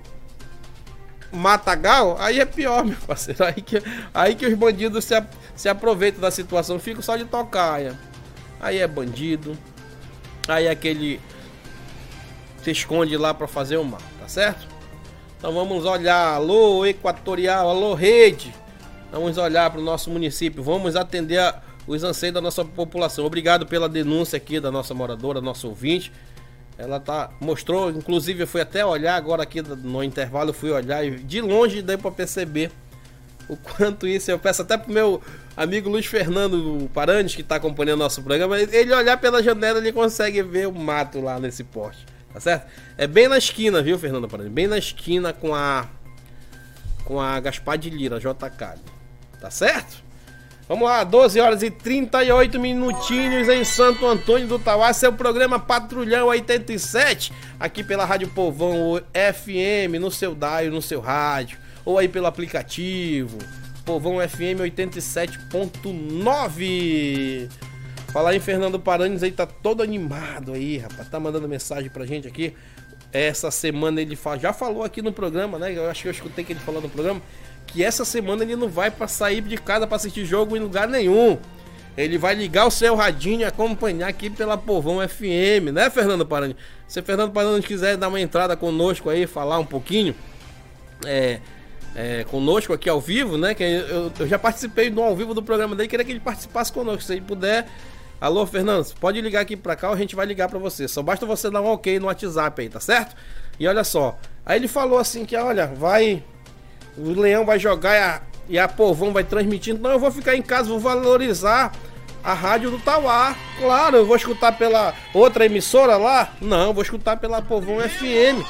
matagal, aí é pior, meu parceiro. Aí que, aí que os bandidos se, se aproveitam da situação, ficam só de tocaia. Aí é bandido. Aí é aquele se esconde lá para fazer o mal, tá certo? Então vamos olhar, alô Equatorial, alô Rede. Vamos olhar para o nosso município, vamos atender a, os anseios da nossa população. Obrigado pela denúncia aqui da nossa moradora, nosso ouvinte. Ela tá mostrou, inclusive eu fui até olhar agora aqui no intervalo, fui olhar e de longe deu para perceber o quanto isso. Eu peço até pro meu amigo Luiz Fernando Parandes, que está acompanhando nosso programa, ele olhar pela janela ele consegue ver o mato lá nesse poste, tá certo? É bem na esquina, viu, Fernando Parandes? Bem na esquina com a com a Gaspar de Lira, JK. Tá certo? Vamos lá, 12 horas e 38 minutinhos em Santo Antônio do Tauá, seu programa Patrulhão 87, aqui pela Rádio Povão FM, no seu DAIO, no seu rádio, ou aí pelo aplicativo, Povão FM 87.9. Falar em Fernando Paranes aí, tá todo animado aí, rapaz, tá mandando mensagem pra gente aqui. Essa semana ele já falou aqui no programa, né? Eu acho que eu escutei que ele falou no programa que essa semana ele não vai para sair de casa para assistir jogo em lugar nenhum. Ele vai ligar o seu radinho e acompanhar aqui pela Povão FM, né, Fernando Parani? Se Fernando Parani quiser dar uma entrada conosco aí, falar um pouquinho, é, é, conosco aqui ao vivo, né? Que eu, eu, já participei do ao vivo do programa dele, queria que ele participasse conosco. Se ele puder, alô, Fernando, pode ligar aqui pra cá, a gente vai ligar para você. Só basta você dar um ok no WhatsApp aí, tá certo? E olha só, aí ele falou assim que, olha, vai o Leão vai jogar e a, e a Povão vai transmitindo. Não, eu vou ficar em casa, vou valorizar a rádio do Tauá. Claro, eu vou escutar pela outra emissora lá? Não, vou escutar pela Povão FM.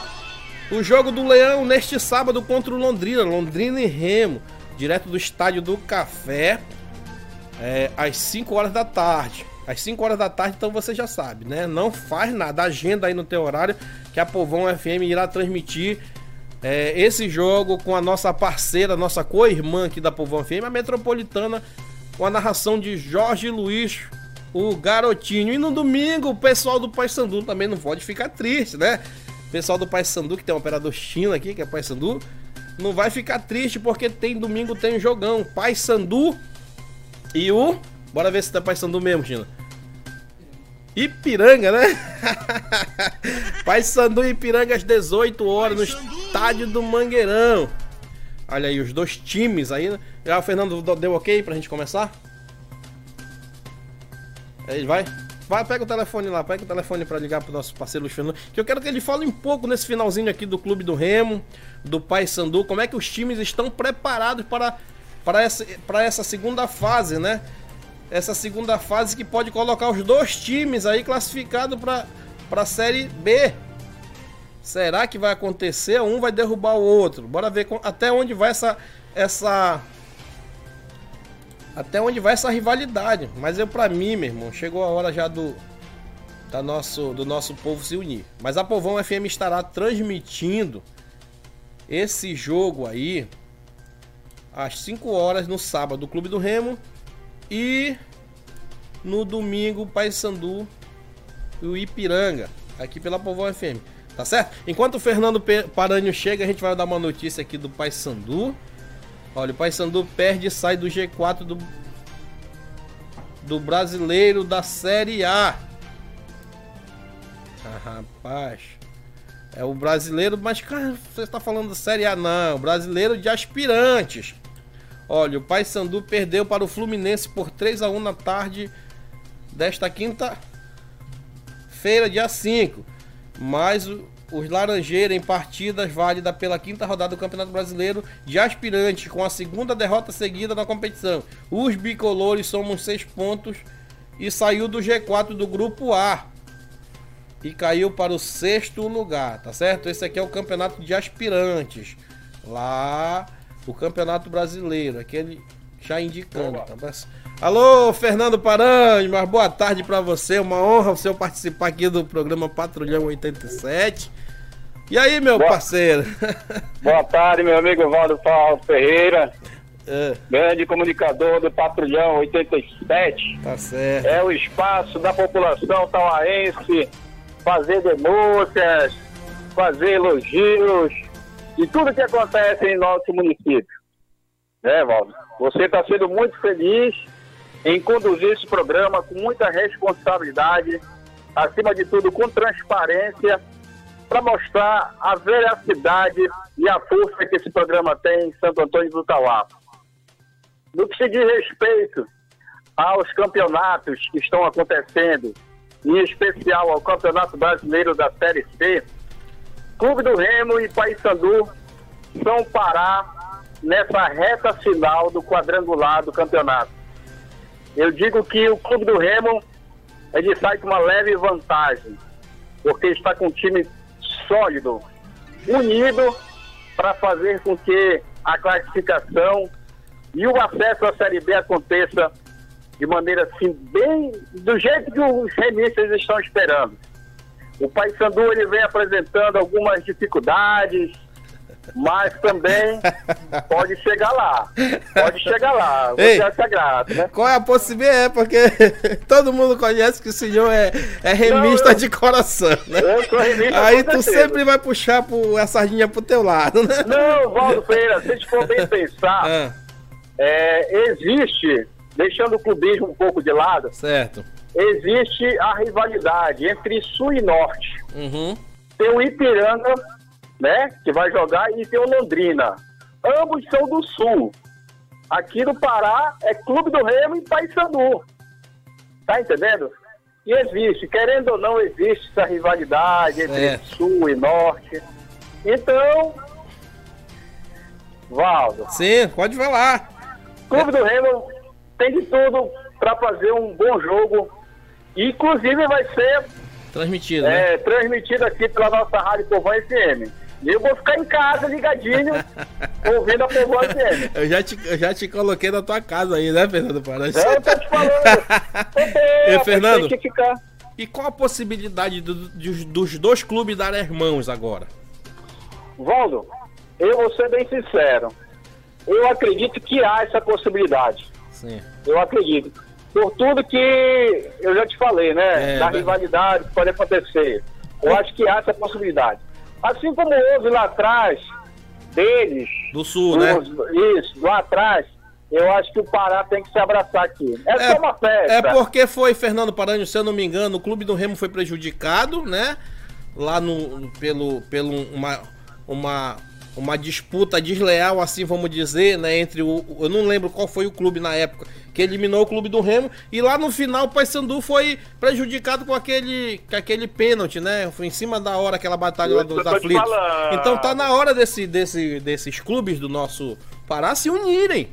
O jogo do Leão neste sábado contra o Londrina, Londrina e Remo, direto do estádio do Café, é, às 5 horas da tarde. Às 5 horas da tarde, então você já sabe, né? Não faz nada, agenda aí no teu horário que a Povão FM irá transmitir é, esse jogo com a nossa parceira, nossa co-irmã aqui da Povão FM, a Metropolitana, com a narração de Jorge Luiz, o garotinho. E no domingo, o pessoal do Paysandu também não pode ficar triste, né? O pessoal do Paysandu, que tem um operador China aqui, que é Paysandu, não vai ficar triste porque tem domingo tem um jogão. Paysandu e o. Bora ver se tá Paysandu mesmo, China. Ipiranga, né? Pai Sandu Ipiranga às 18 horas no estádio do Mangueirão. Olha aí, os dois times aí. Né? Já o Fernando deu ok pra gente começar? Aí vai. Vai, pega o telefone lá, pega o telefone para ligar pro nosso parceiro Luiz Fernando. Que eu quero que ele fale um pouco nesse finalzinho aqui do Clube do Remo, do Pai Sandu, como é que os times estão preparados para, para, essa, para essa segunda fase, né? Essa segunda fase que pode colocar os dois times aí classificados para a Série B. Será que vai acontecer? Um vai derrubar o outro. Bora ver até onde vai essa essa até onde vai essa rivalidade. Mas eu para mim, meu irmão, chegou a hora já do da nosso do nosso povo se unir. Mas a Povão FM estará transmitindo esse jogo aí às 5 horas no sábado do Clube do Remo e no domingo, Paysandu e o Ipiranga, aqui pela Povão FM. Tá certo? Enquanto o Fernando Paranho chega, a gente vai dar uma notícia aqui do Paysandu. Olha, o Paysandu perde e sai do G4 do, do brasileiro da Série A. Ah, rapaz. É o brasileiro, mas cara, você está falando da Série A, não. O brasileiro de aspirantes. Olha, o Paysandu perdeu para o Fluminense por 3 a 1 na tarde desta quinta-feira, dia 5. Mas os Laranjeiros em partidas válida pela quinta rodada do Campeonato Brasileiro de aspirantes, com a segunda derrota seguida na competição. Os bicolores somam 6 pontos e saiu do G4 do grupo A. E caiu para o sexto lugar, tá certo? Esse aqui é o campeonato de aspirantes. Lá o Campeonato Brasileiro, aquele já indicando. Tá? Mas- Alô, Fernando Paranhos, boa tarde pra você. Uma honra o senhor participar aqui do programa Patrulhão 87. E aí, meu Boa- parceiro? Boa tarde, meu amigo Valdo Paulo Ferreira, É, grande comunicador do Patrulhão 87. tá certo. É o espaço da população tauaense fazer denúncias, fazer elogios de tudo que acontece em nosso município. Né, Valdo? Você está sendo muito feliz em conduzir esse programa com muita responsabilidade, acima de tudo com transparência, para mostrar a veracidade e a força que esse programa tem em Santo Antônio do Tauá. No que se diz respeito aos campeonatos que estão acontecendo, em especial ao Campeonato Brasileiro da Série C, Clube do Remo e Paysandu vão parar nessa reta final do quadrangular do campeonato. Eu digo que o Clube do Remo ele sai com uma leve vantagem, porque está com um time sólido, unido para fazer com que a classificação e o acesso à Série B aconteça de maneira assim, bem do jeito que os remistas estão esperando. O Paysandu ele vem apresentando algumas dificuldades, mas também pode chegar lá. Pode chegar lá. Você Ei. acha grato, né? Qual é a possibilidade? É, porque todo mundo conhece que o senhor é, é remista Não, eu- de coração, né? Eu sou remista, Aí tu certeza. sempre vai puxar pro, a sardinha pro teu lado, né? Não, Valdo Pereira, se a gente for bem pensar, Ah, é, existe, deixando o clubismo um pouco de lado, certo. Existe a rivalidade entre Sul e Norte. Uhum. Tem o Ipiranga, né, que vai jogar, e tem o Londrina. Ambos são do Sul. Aqui no Pará é Clube do Remo e Paysandu. Tá entendendo? E existe, querendo ou não, existe essa rivalidade entre Certo. Sul e Norte. Então, Valdo, Sim, pode falar. Clube do Remo tem de tudo para fazer um bom jogo. Inclusive vai ser Transmitido, né? é, transmitido aqui pela nossa Rádio Povão FM. E eu vou ficar em casa ligadinho, ouvindo a Povão FM. Eu já, te, eu já te coloquei na tua casa aí, né, Fernando Paranhos? Eu tô te falando. Ei, É, Fernando. Tem que ficar. E qual a possibilidade do- dos- dos dois clubes darem irmãos agora? Valdo, eu vou ser bem sincero. Eu acredito que há essa possibilidade. Sim. Eu acredito. Por tudo que eu já te falei, né? É, da rivalidade que pode acontecer. Eu acho que há essa possibilidade. Assim como houve lá atrás deles. Do Sul, né? os- Isso, lá atrás. Eu acho que o Pará tem que se abraçar aqui. É, só uma festa. É porque foi, Fernando Paranhos, se eu não me engano, o clube do Remo foi prejudicado, né? Lá no, pelo, pelo uma, uma, uma disputa desleal, assim vamos dizer, né? Entre o. Eu não lembro qual foi o clube na época que eliminou o clube do Remo. E lá no final o Paysandu foi prejudicado com aquele, com aquele pênalti, né? Foi em cima da hora aquela batalha lá dos aflitos. Então tá na hora desse, desse, desses clubes do nosso Pará se unirem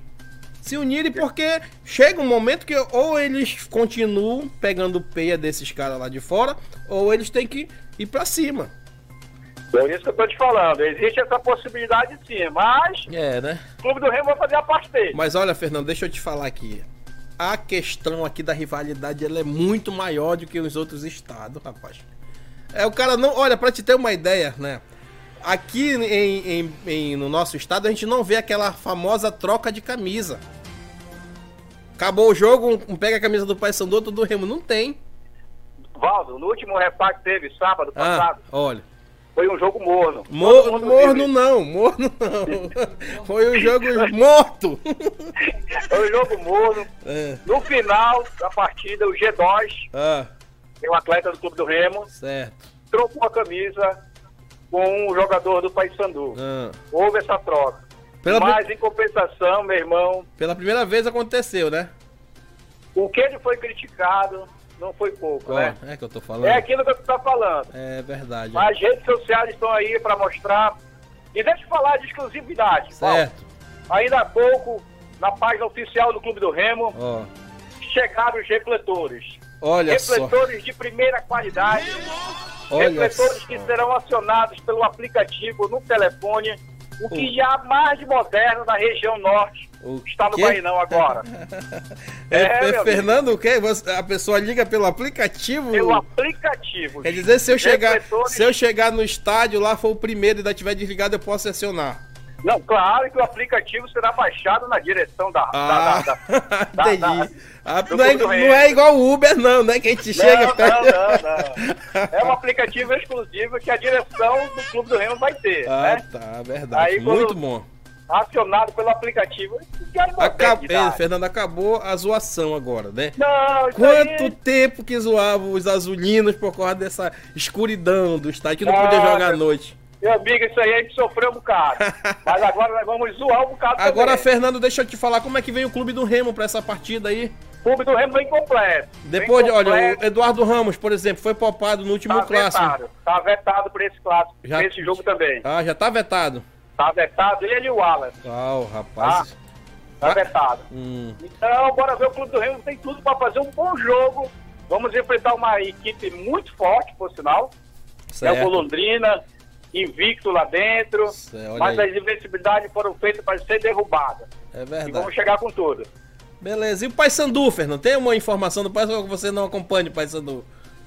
se unirem porque chega um momento que ou eles continuam pegando peia desses caras lá de fora, ou eles têm que ir pra cima. Por isso que eu tô te falando. Existe essa possibilidade sim, mas É, né? o Clube do Remo vai fazer a parte dele. Mas olha, Fernando, deixa eu te falar aqui. A questão aqui da rivalidade ela é muito maior do que os outros estados, rapaz. É, o cara não. Olha, pra te ter uma ideia, né? Aqui em, em- em- no nosso estado a gente não vê aquela famosa troca de camisa. Acabou o jogo, um pega a camisa do Paysandu, outro do Remo. Não tem. Valdo, no último reparte que teve sábado Ah, passado, olha. Foi um jogo morno. Mor morno não, morno não. Foi um jogo morto. Foi um jogo morno. É. No final da partida, o G2, Ah, que é um atleta do Clube do Remo, certo. trocou a camisa com um jogador do Paysandu. Ah. Houve essa troca. Pela Mas, em compensação, meu irmão, Pela primeira vez aconteceu, né? o que ele foi criticado não foi pouco, Ó, né? é que eu tô falando. É aquilo que tu tá falando. É verdade. As redes sociais estão aí para mostrar. E deixa eu falar de exclusividade. Paulo. Certo. Ainda há pouco, na página oficial do Clube do Remo, Ó. chegaram os refletores. Olha só. refletores de primeira qualidade. Olha refletores só. que serão acionados pelo aplicativo no telefone O que há mais de moderno na região norte está no? Bainão agora. É, É, é, Fernando, o quê? A pessoa liga pelo aplicativo? Pelo aplicativo. Quer dizer, se eu chegar, Refletores- se eu chegar no estádio lá for o primeiro e ainda tiver desligado, eu posso acionar. Não, claro que o aplicativo será baixado na direção da. Ah, da, da, da- da-. Ah, do não, é, não é igual o Uber, não, né? Que a gente chega não, pega- não, não. É um aplicativo exclusivo que a direção do Clube do Remo vai ter. Ah, né? tá, verdade. Aí, quando- Muito bom. Acionado pelo aplicativo. Que Acab... modernidade. É, Fernando, acabou a zoação agora, né? Não, Quanto aí- tempo que zoavam os azulinos por causa dessa escuridão do estádio que não podia Ah, jogar à noite? Meu amigo, isso aí a gente sofreu um bocado. Mas agora nós vamos zoar um bocado Agora, também. Fernando, deixa eu te falar como é que vem o clube do Remo pra essa partida aí. O clube do Remo vem completo. Depois de, Vem olha, completo. o Eduardo Ramos, por exemplo, foi poupado no último Tá clássico. vetado. Tá vetado por esse clássico. Já- esse jogo também. Ah, já tá vetado. Tá vetado ele e o Wallace. Ah, rapaz. Tá vetado. Hum, Então, bora ver o Clube do Remo. Tem tudo para fazer um bom jogo. Vamos enfrentar uma equipe muito forte, por sinal. É o certo. Londrina, invicto lá dentro. olha mas aí. as invencibilidades foram feitas para ser derrubadas. É E verdade. vamos chegar com tudo. Beleza. E o Paysandu, Fernando? Tem uma informação do Paysandu que você não acompanha o Paysandu?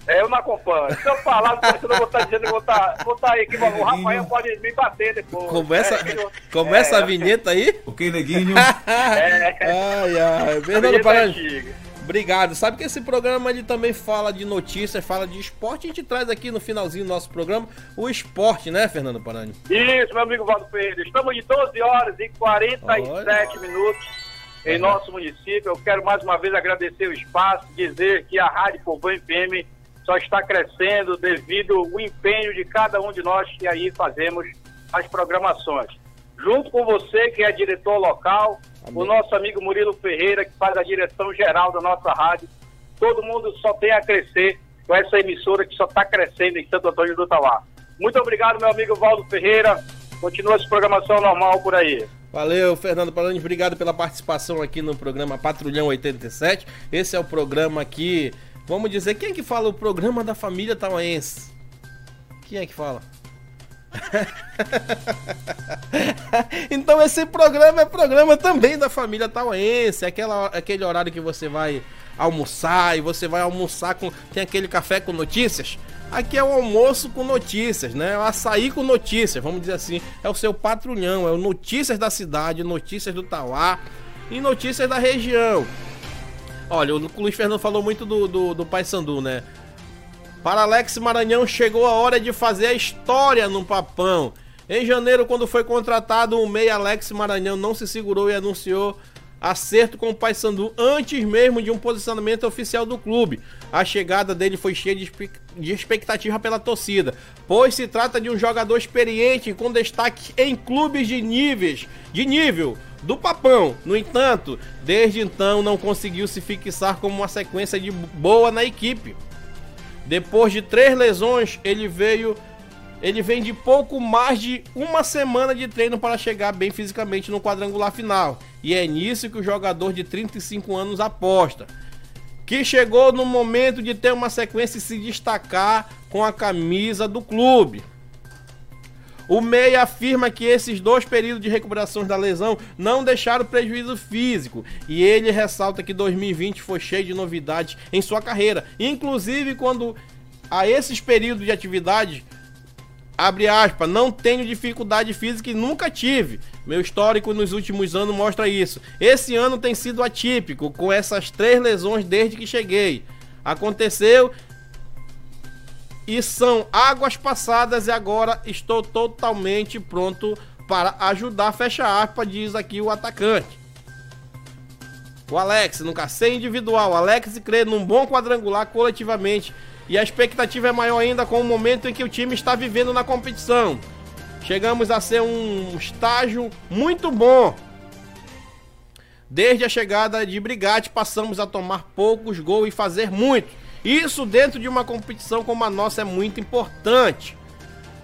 É, eu não acompanho. Se eu falar, você não vou estar dizendo que vou estar, vou estar aí, que o Rafael pode me bater depois. Começa, É, eu- começa é, a vinheta aí? Ok, neguinho. É, Ai, ai. Fernando antiga. obrigado. Sabe que esse programa ele também fala de notícias, fala de esporte. A gente traz aqui no finalzinho do nosso programa o esporte, né, Fernando Parani? Isso, meu amigo Valdo Pereira. Estamos de 12 horas e 47 minutos em nosso município. Eu quero mais uma vez agradecer o espaço, dizer que a Rádio Povão FM só está crescendo devido ao empenho de cada um de nós que aí fazemos as programações. Junto com você, que é diretor local, o nosso amigo Murilo Ferreira, que faz a direção geral da nossa rádio. Todo mundo só tem a crescer com essa emissora que só está crescendo em Santo Antônio do Tauá. Muito obrigado, meu amigo Valdo Ferreira. Continua essa programação normal por aí. Valeu, Fernando Paranhos. Obrigado pela participação aqui no programa Patrulhão 87. Esse é o programa que, vamos dizer, quem é que fala o programa da família tauaense? Quem é que fala? então esse programa é programa também da família tauense, aquela, aquele horário que você vai almoçar e você vai almoçar com tem aquele café com notícias. Aqui é o almoço com notícias, né? É o açaí com notícias, vamos dizer assim. É o seu patrulhão, é o notícias da cidade, notícias do Tauá e notícias da região. Olha, o Luiz Fernando falou muito do, do, do Paysandu, né? Para Alex Maranhão chegou a hora de fazer a história no papão. Em janeiro, quando foi contratado, o meia Alex Maranhão não se segurou e anunciou acerto com o Paysandu antes mesmo de um posicionamento oficial do clube. A chegada dele foi cheia de, expectativa pela torcida, pois se trata de um jogador experiente com destaque em clubes de níveis, de nível do papão. No entanto, desde então não conseguiu se fixar como uma sequência de boa na equipe. Depois de três lesões, ele veio. Ele vem de pouco mais de uma semana de treino para chegar bem fisicamente no quadrangular final. E é nisso que o jogador de 35 anos aposta. Que chegou no momento de ter uma sequência e se destacar com a camisa do clube. O Meia afirma que esses dois períodos de recuperação da lesão não deixaram prejuízo físico e ele ressalta que 2020 foi cheio de novidades em sua carreira, inclusive quando a esses períodos de atividade abre aspas, não tenho dificuldade física e nunca tive. Meu histórico nos últimos anos mostra isso. Esse ano tem sido atípico, com essas três lesões desde que cheguei. Aconteceu e são águas passadas e agora estou totalmente pronto para ajudar, fecha aspas, diz aqui o atacante. O Alex, nunca sem individual. Alex crê num bom quadrangular coletivamente. E a expectativa é maior ainda com o momento em que o time está vivendo na competição. Chegamos a ser um estágio muito bom. Desde a chegada de Brigatti, passamos a tomar poucos gols e fazer muito. Isso dentro de uma competição como a nossa é muito importante.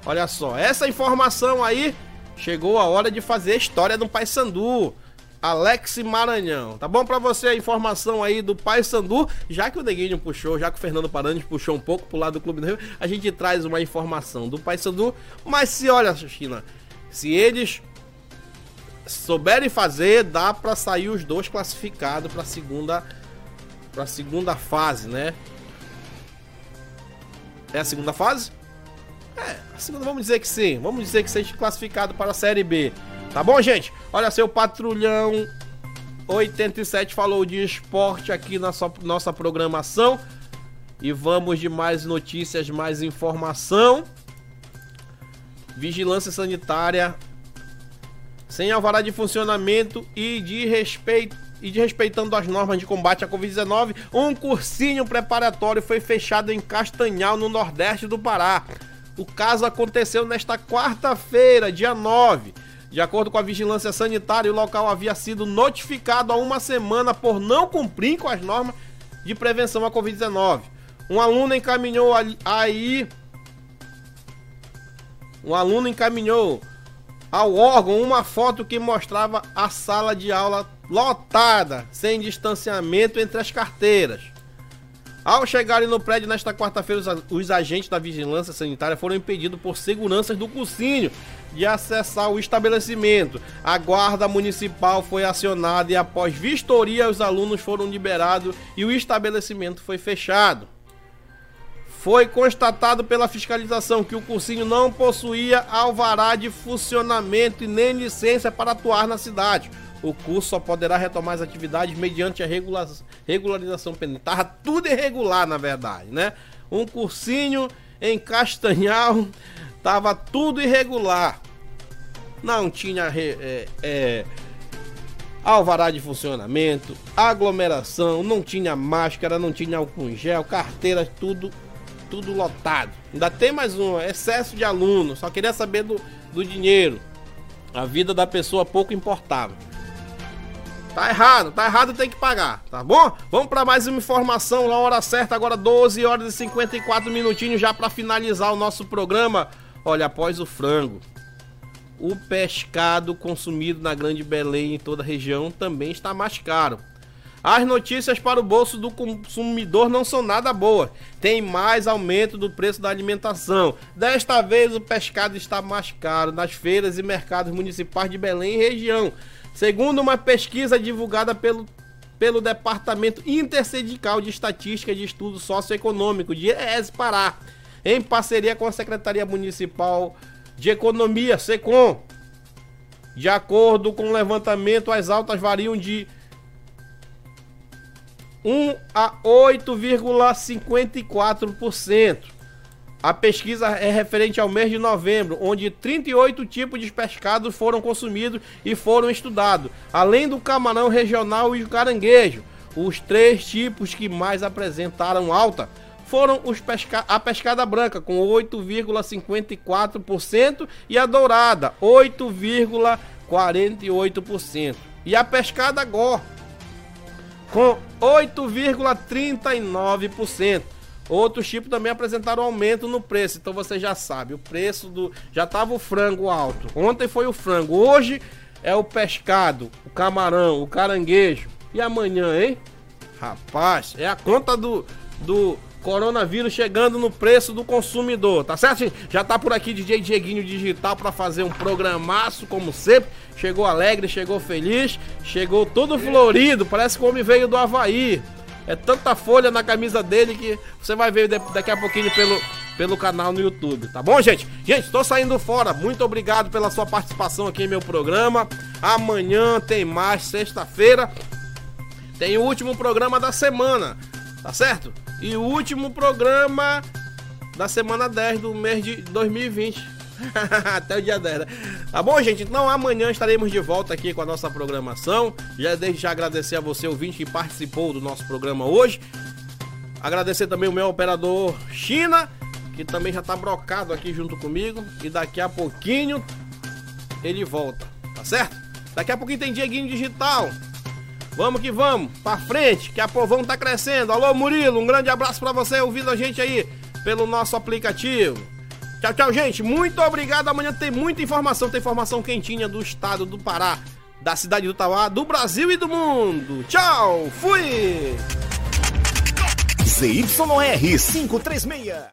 Olha só, essa informação aí chegou a hora de fazer a história do Paysandu. Alex Maranhão. Tá bom pra você a informação aí do Paysandu? Já que o Neguinho puxou, já que o Fernando Paranhos puxou um pouco pro lado do Clube do Rio, a gente traz uma informação do Paysandu. Mas se olha, China, se eles souberem fazer, dá para sair os dois classificados para segunda para segunda fase, né? É a segunda fase? É, a segunda vamos dizer que sim. Vamos dizer que seja classificado para a Série B. Tá bom, gente? Olha, seu patrulhão 87 falou de esporte aqui na nossa programação. E vamos de mais notícias, mais informação. Vigilância sanitária sem alvará de funcionamento e de respeito e de respeitando as normas de combate à Covid-19, um cursinho preparatório foi fechado em Castanhal, no nordeste do Pará. O caso aconteceu nesta quarta-feira, dia 9. De acordo com a vigilância sanitária, o local havia sido notificado há uma semana por não cumprir com as normas de prevenção à Covid-19. Um aluno encaminhou aí. Um aluno encaminhou ao órgão uma foto que mostrava a sala de aula lotada, sem distanciamento entre as carteiras. Ao chegarem no prédio nesta quarta-feira, os agentes da vigilância sanitária foram impedidos por seguranças do cursinho de acessar o estabelecimento. A guarda municipal foi acionada e após vistoria os alunos foram liberados e o estabelecimento foi fechado. Foi constatado pela fiscalização que o cursinho não possuía alvará de funcionamento e nem licença para atuar na cidade. O curso só poderá retomar as atividades mediante a regula regularização pendente. Tava tudo irregular, na verdade, né? Um cursinho em Castanhal, tava tudo irregular. Não tinha é, é, alvará de funcionamento, aglomeração, não tinha máscara, não tinha álcool gel, carteiras, tudo tudo lotado. Ainda tem mais um, excesso de alunos, só queria saber do, do dinheiro. A vida da pessoa pouco importava. Tá errado, tá errado, tem que pagar, tá bom? Vamos para mais uma informação, na hora certa, agora 12 horas e 54 minutinhos já para finalizar o nosso programa. Olha, após o frango, o pescado consumido na Grande Belém e em toda a região também está mais caro. As notícias para o bolso do consumidor não são nada boas. Tem mais aumento do preço da alimentação. Desta vez o pescado está mais caro nas feiras e mercados municipais de Belém e região. Segundo uma pesquisa divulgada pelo, pelo Departamento Intersindical de Estatística de Estudo Socioeconômico de ES Pará, em parceria com a Secretaria Municipal de Economia, SECOM. De acordo com o levantamento, as altas variam de 1 a 8,54%. A pesquisa é referente ao mês de novembro, onde 38 tipos de pescados foram consumidos e foram estudados, além do camarão regional e o caranguejo. Os três tipos que mais apresentaram alta foram os pesca a pescada branca, com 8,54%, e a dourada, 8,48%. E a pescada gor, com 8,39%. Outros tipos também apresentaram aumento no preço, então você já sabe, o preço do já tava o frango alto. Ontem foi o frango, hoje é o pescado, o camarão, o caranguejo. E amanhã, hein? Rapaz, é a conta do do coronavírus chegando no preço do consumidor, tá certo? Já tá por aqui DJ Dieguinho Digital para fazer um programaço, como sempre. Chegou alegre, chegou feliz, chegou todo florido, parece que o homem veio do Havaí. É tanta folha na camisa dele que você vai ver daqui a pouquinho pelo, pelo canal no YouTube, tá bom, gente? Gente, tô saindo fora. Muito obrigado pela sua participação aqui em meu programa. Amanhã tem mais, sexta-feira. Tem o último programa da semana, tá certo? E o último programa da semana 10 do mês de 2020. Até o dia 10, né? Tá bom, gente? Então amanhã estaremos de volta aqui com a nossa programação. Já desde já agradecer a você, ouvinte, que participou do nosso programa hoje. Agradecer também o meu operador China, que também já tá brocado aqui junto comigo. E daqui a pouquinho ele volta, tá certo? Daqui a pouquinho tem Dieguinho Digital. Vamos que vamos, pra frente, que a povão tá crescendo. Alô, Murilo, um grande abraço para você ouvindo a gente aí pelo nosso aplicativo. Tchau, tchau, gente. Muito obrigado. Amanhã tem muita informação, tem informação quentinha do estado do Pará, da cidade do Tauá, do Brasil e do mundo. Tchau, fui! ZYR 536